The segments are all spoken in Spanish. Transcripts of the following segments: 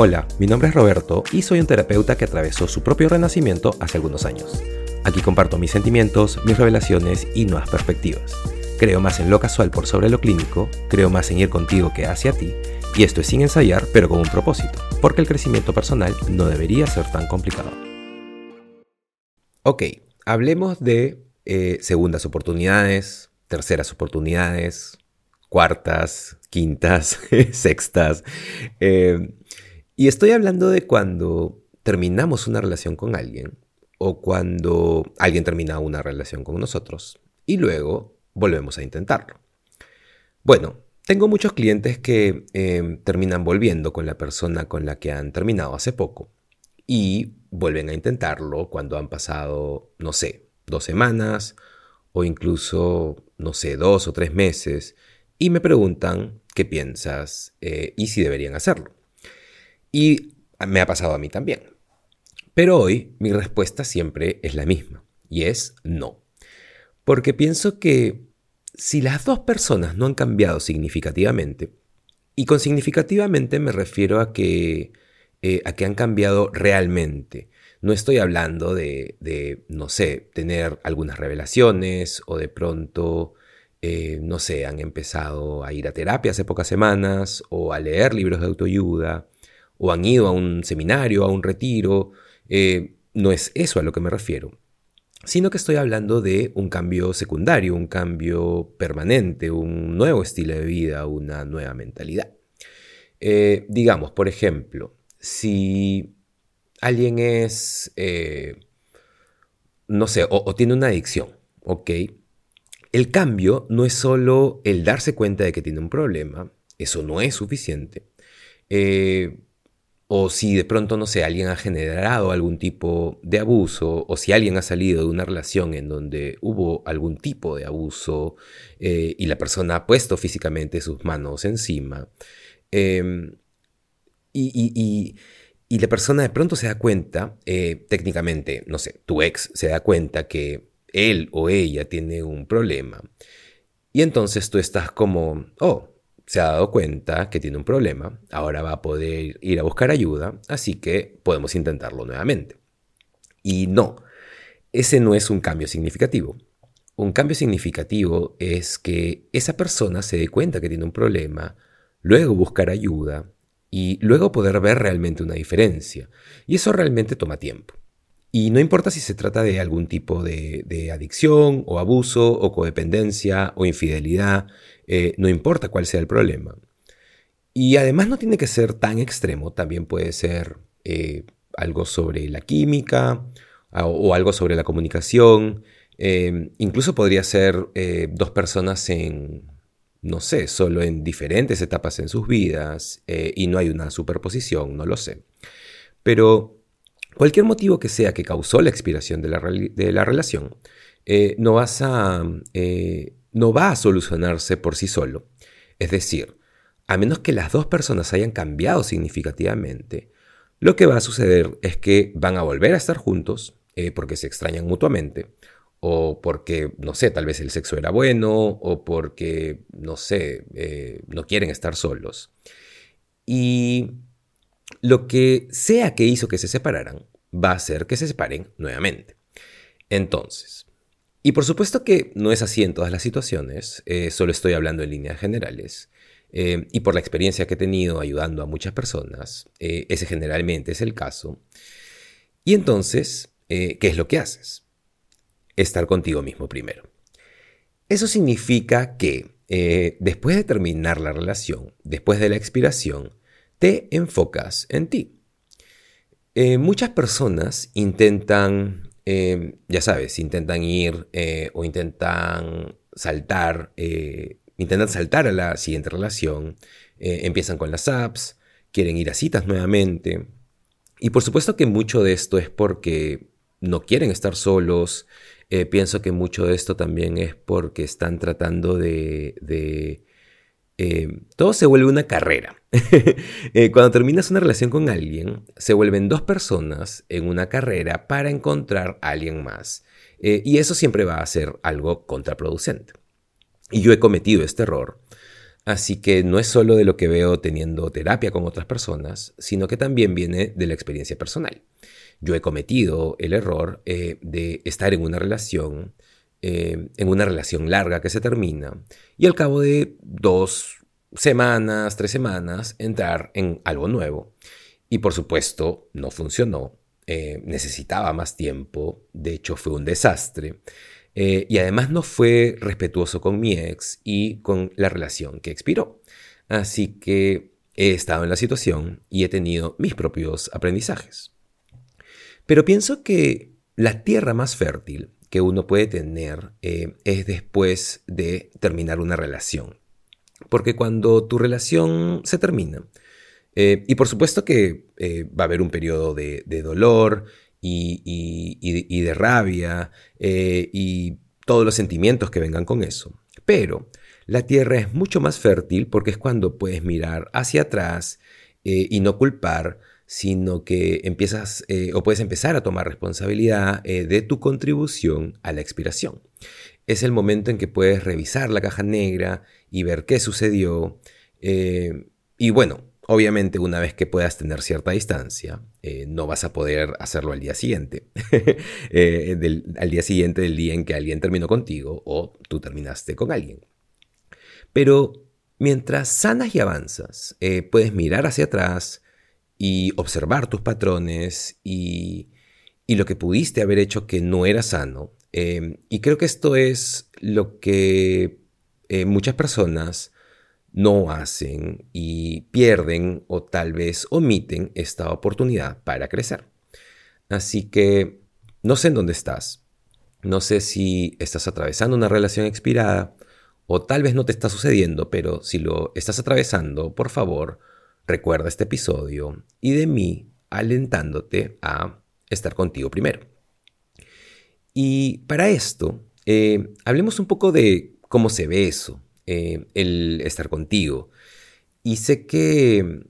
Hola, mi nombre es Roberto y soy un terapeuta que atravesó su propio renacimiento hace algunos años. Aquí comparto mis sentimientos, mis revelaciones y nuevas perspectivas. Creo más en lo casual por sobre lo clínico, creo más en ir contigo que hacia ti, y esto es sin ensayar, pero con un propósito, porque el crecimiento personal no debería ser tan complicado. Ok, hablemos de eh, segundas oportunidades, terceras oportunidades, cuartas, quintas, sextas. Eh, y estoy hablando de cuando terminamos una relación con alguien o cuando alguien termina una relación con nosotros y luego volvemos a intentarlo. Bueno, tengo muchos clientes que em, terminan volviendo con la persona con la que han terminado hace poco y vuelven a intentarlo cuando han pasado, no sé, dos semanas o incluso, no sé, dos o tres meses y me preguntan qué piensas eh, y si deberían hacerlo. Y me ha pasado a mí también. Pero hoy mi respuesta siempre es la misma, y es no. Porque pienso que si las dos personas no han cambiado significativamente, y con significativamente me refiero a que, eh, a que han cambiado realmente, no estoy hablando de, de, no sé, tener algunas revelaciones o de pronto, eh, no sé, han empezado a ir a terapia hace pocas semanas o a leer libros de autoayuda o han ido a un seminario, a un retiro. Eh, no es eso a lo que me refiero, sino que estoy hablando de un cambio secundario, un cambio permanente, un nuevo estilo de vida, una nueva mentalidad. Eh, digamos, por ejemplo, si alguien es, eh, no sé, o, tiene una adicción, ¿ok? El cambio no es solo el darse cuenta de que tiene un problema, eso no es suficiente. O si de pronto, no sé, alguien ha generado algún tipo de abuso, o si alguien ha salido de una relación en donde hubo algún tipo de abuso eh, y la persona ha puesto físicamente sus manos encima, em, y, la persona de pronto se da cuenta, eh, técnicamente, no sé, tu ex se da cuenta que él o ella tiene un problema, y entonces tú estás como, oh, se ha dado cuenta que tiene un problema, ahora va a poder ir a buscar ayuda, así que podemos intentarlo nuevamente. Y no, ese no es un cambio significativo. Un cambio significativo es que esa persona se dé cuenta que tiene un problema, luego buscar ayuda y luego poder ver realmente una diferencia. Y eso realmente toma tiempo. Y no importa si se trata de algún tipo de, adicción o abuso o codependencia o infidelidad, eh, no importa cuál sea el problema. Y además no tiene que ser tan extremo, también puede ser eh, algo sobre la química o, algo sobre la comunicación. Eh, incluso podría ser dos personas en, no sé, solo en diferentes etapas en sus vidas y no hay una superposición, no lo sé. Pero Cualquier motivo que sea que causó la expiración de la, relación, eh, no, vas a, eh, no va a solucionarse por sí solo. Es decir, a menos que las dos personas hayan cambiado significativamente, lo que va a suceder es que van a volver a estar juntos eh, porque se extrañan mutuamente, o porque, no sé, tal vez el sexo era bueno, o porque, no sé, no quieren estar solos. Y lo que sea que hizo que se separaran va a hacer que se separen nuevamente. Entonces, y por supuesto que no es así en todas las situaciones, eh, solo estoy hablando en líneas generales, eh, y por la experiencia que he tenido ayudando a muchas personas, eh, ese generalmente es el caso. Y entonces, ¿qué es lo que haces? Estar contigo mismo primero. Eso significa que después de terminar la relación, después de la expiración, te enfocas en ti. Eh, muchas personas intentan, eh, ya sabes, intentan ir eh, o intentan saltar, intentan saltar a la siguiente relación, empiezan con las apps, quieren ir a citas nuevamente. Y por supuesto que mucho de esto es porque no quieren estar solos. pienso que mucho de esto también es porque están tratando de eh, todo se vuelve una carrera. Eh, cuando terminas una relación con alguien, se vuelven dos personas en una carrera para encontrar a alguien más. Eh, y eso siempre va a ser algo contraproducente. Y yo he cometido este error. Así que no es solo de lo que veo teniendo terapia con otras personas, sino que también viene de la experiencia personal. Yo he cometido el error de estar en una relación, eh, en una relación larga que se termina, y al cabo de dos semanas, tres semanas, entrar en algo nuevo. Y por supuesto, no funcionó. Eh, necesitaba más tiempo. De hecho, fue un desastre. Eh, y además no fue respetuoso con mi ex y con la relación que expiró. Así que he estado en la situación y he tenido mis propios aprendizajes. Pero pienso que la tierra más fértil que uno puede tener eh, es después de terminar una relación. Porque cuando tu relación se termina, eh, y por supuesto que eh, va a haber un periodo de, dolor y, de rabia y todos los sentimientos que vengan con eso. Pero la tierra es mucho más fértil porque es cuando puedes mirar hacia atrás y no culpar, sino que empiezas o puedes empezar a tomar responsabilidad de tu contribución a la expiración. Es el momento en que puedes revisar la caja negra y ver qué sucedió. y bueno, Obviamente, una vez que puedas tener cierta distancia, eh, no vas a poder hacerlo al día siguiente. Eh, al día siguiente del día en que alguien terminó contigo o tú terminaste con alguien. Pero mientras sanas y avanzas, eh, puedes mirar hacia atrás y observar tus patrones y, y, lo que pudiste haber hecho que no era sano. y creo que esto es lo que muchas personas no hacen y pierden o tal vez omiten esta oportunidad para crecer. Así que no sé en dónde estás. No sé si estás atravesando una relación expirada o tal vez no te está sucediendo, pero si lo estás atravesando, por favor, recuerda este episodio y de mí alentándote a estar contigo primero. Y para esto, eh, hablemos un poco de cómo se ve eso, eh, el estar contigo. Y sé que,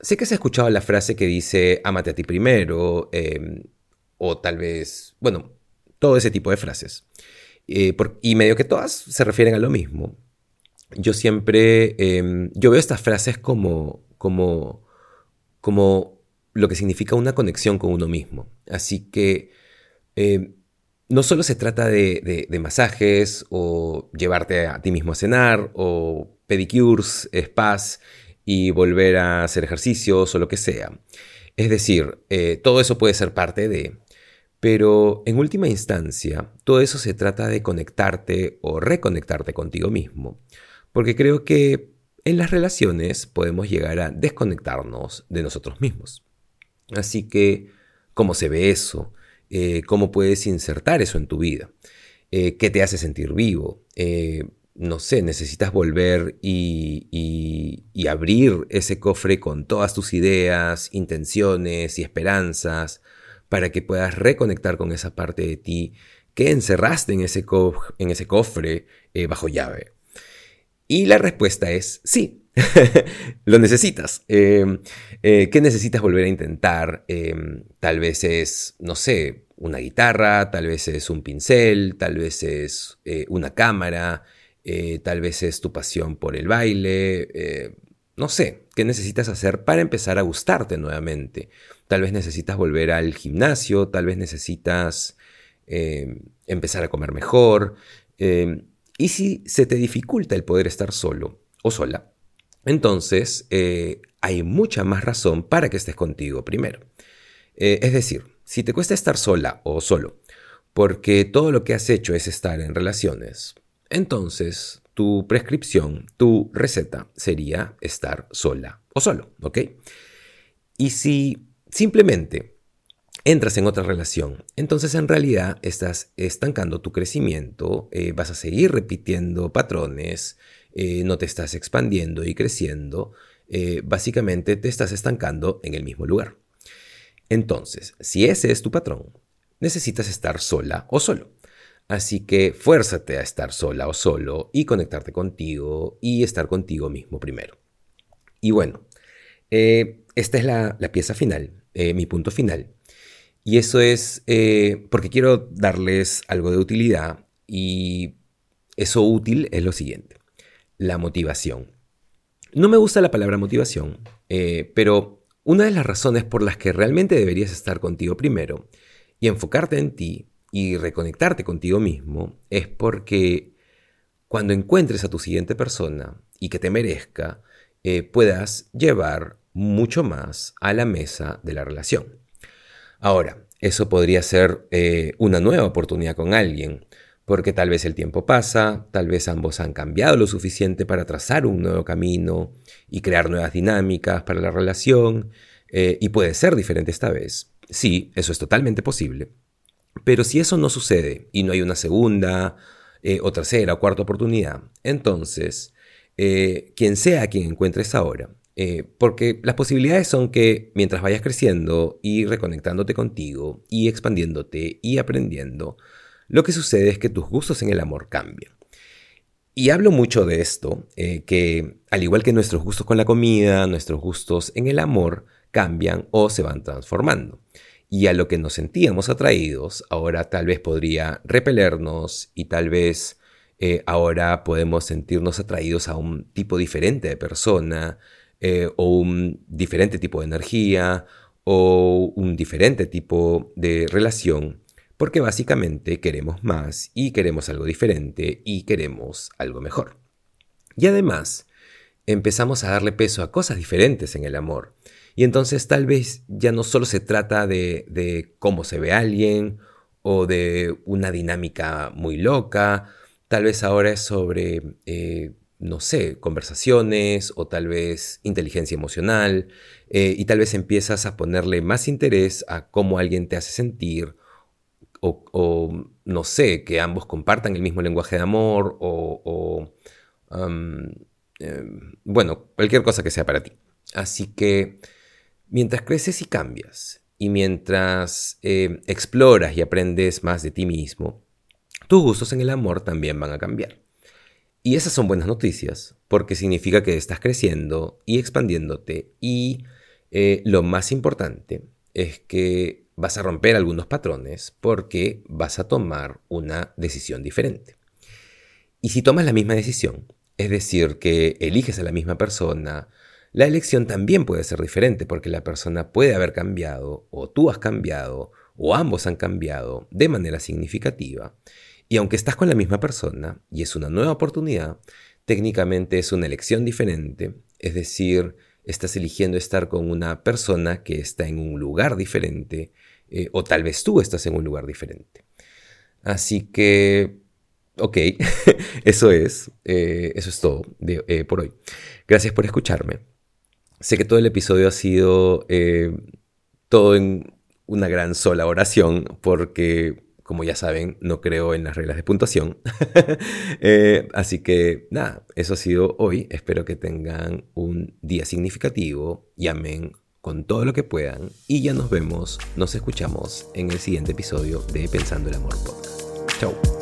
sé que has escuchado la frase que dice, ámate a ti primero, em, o tal vez, bueno, todo ese tipo de frases. Eh, y medio que todas se refieren a lo mismo. Yo siempre, em, yo veo estas frases como, como, como lo que significa una conexión con uno mismo. Así que em, no solo se trata de, masajes o llevarte a ti mismo a cenar o pedicures, spas y volver a hacer ejercicios o lo que sea. Es decir, eh, todo eso puede ser parte de... Pero en última instancia, todo eso se trata de conectarte o reconectarte contigo mismo. Porque creo que en las relaciones podemos llegar a desconectarnos de nosotros mismos. Así que, ¿cómo se ve eso? Eh, cómo puedes insertar eso en tu vida, eh, qué te hace sentir vivo. Eh, no sé, necesitas volver y, y, abrir ese cofre con todas tus ideas, intenciones y esperanzas para que puedas reconectar con esa parte de ti que encerraste en ese, en ese cofre bajo llave. Y la respuesta es sí. lo necesitas. Em, eh, ¿Qué necesitas volver a intentar? Em, tal vez es, no sé, una guitarra, tal vez es un pincel, tal vez es eh, una cámara, eh, tal vez es tu pasión por el baile. no sé, ¿qué necesitas hacer para empezar a gustarte nuevamente? Tal vez necesitas volver al gimnasio, tal vez necesitas em, empezar a comer mejor. Y si se te dificulta el poder estar solo o sola, entonces eh, hay mucha más razón para que estés contigo primero. Eh, es decir, si te cuesta estar sola o solo, porque todo lo que has hecho es estar en relaciones, entonces tu prescripción, tu receta sería estar sola o solo, ¿ok? Y si simplemente entras en otra relación, entonces en realidad estás estancando tu crecimiento, eh, vas a seguir repitiendo patrones, eh, no te estás expandiendo y creciendo, eh, básicamente te estás estancando en el mismo lugar. Entonces, si ese es tu patrón, necesitas estar sola o solo. Así que fuérzate a estar sola o solo y conectarte contigo y estar contigo mismo primero. Y bueno, esta es la, pieza final, mi punto final. Y eso es porque quiero darles algo de utilidad y eso útil es lo siguiente la motivación. No me gusta la palabra motivación, eh, pero una de las razones por las que realmente deberías estar contigo primero y enfocarte en ti y reconectarte contigo mismo es porque cuando encuentres a tu siguiente persona y que te merezca, eh, puedas llevar mucho más a la mesa de la relación. Ahora, eso podría ser eh, una nueva oportunidad con alguien, porque tal vez el tiempo pasa, tal vez ambos han cambiado lo suficiente para trazar un nuevo camino y crear nuevas dinámicas para la relación, eh, y puede ser diferente esta vez. Sí, eso es totalmente posible. Pero si eso no sucede y no hay una segunda eh, o tercera o cuarta oportunidad, entonces, quien sea quien encuentres ahora, eh, porque las posibilidades son que mientras vayas creciendo y reconectándote contigo y expandiéndote y aprendiendo, lo que sucede es que tus gustos en el amor cambian. Y hablo mucho de esto, eh, que al igual que nuestros gustos con la comida, nuestros gustos en el amor cambian o se van transformando. Y a lo que nos sentíamos atraídos, ahora tal vez podría repelernos y tal vez eh, ahora podemos sentirnos atraídos a un tipo diferente de persona, eh, o un diferente tipo de energía o un diferente tipo de relación, porque básicamente queremos más y queremos algo diferente y queremos algo mejor. Y además, empezamos a darle peso a cosas diferentes en el amor. Y entonces tal vez ya no solo se trata de, cómo se ve alguien o de una dinámica muy loca, tal vez ahora es sobre eh, no sé, conversaciones o tal vez inteligencia emocional eh, y tal vez empiezas a ponerle más interés a cómo alguien te hace sentir o, no sé, que ambos compartan el mismo lenguaje de amor o, em, bueno, cualquier cosa que sea para ti. Así que mientras creces y cambias y mientras eh, exploras y aprendes más de ti mismo, tus gustos en el amor también van a cambiar. Y esas son buenas noticias, porque significa que estás creciendo y expandiéndote y eh, lo más importante es que vas a romper algunos patrones porque vas a tomar una decisión diferente. Y si tomas la misma decisión, es decir, que eliges a la misma persona, la elección también puede ser diferente porque la persona puede haber cambiado o tú has cambiado o ambos han cambiado de manera significativa y aunque estás con la misma persona y es una nueva oportunidad, técnicamente es una elección diferente, es decir, estás eligiendo estar con una persona que está en un lugar diferente, eh, o tal vez tú estás en un lugar diferente. Así que, ok, eso es, eh, eso es todo eh, por hoy. Gracias por escucharme. Sé que todo el episodio ha sido todo en una gran sola oración, porque como ya saben, no creo en las reglas de puntuación. Eh, así que nada, eso ha sido hoy. Espero que tengan un día significativo. Llamen con todo lo que puedan. Y ya nos vemos, nos escuchamos en el siguiente episodio de Pensando el Amor Podcast. Chao.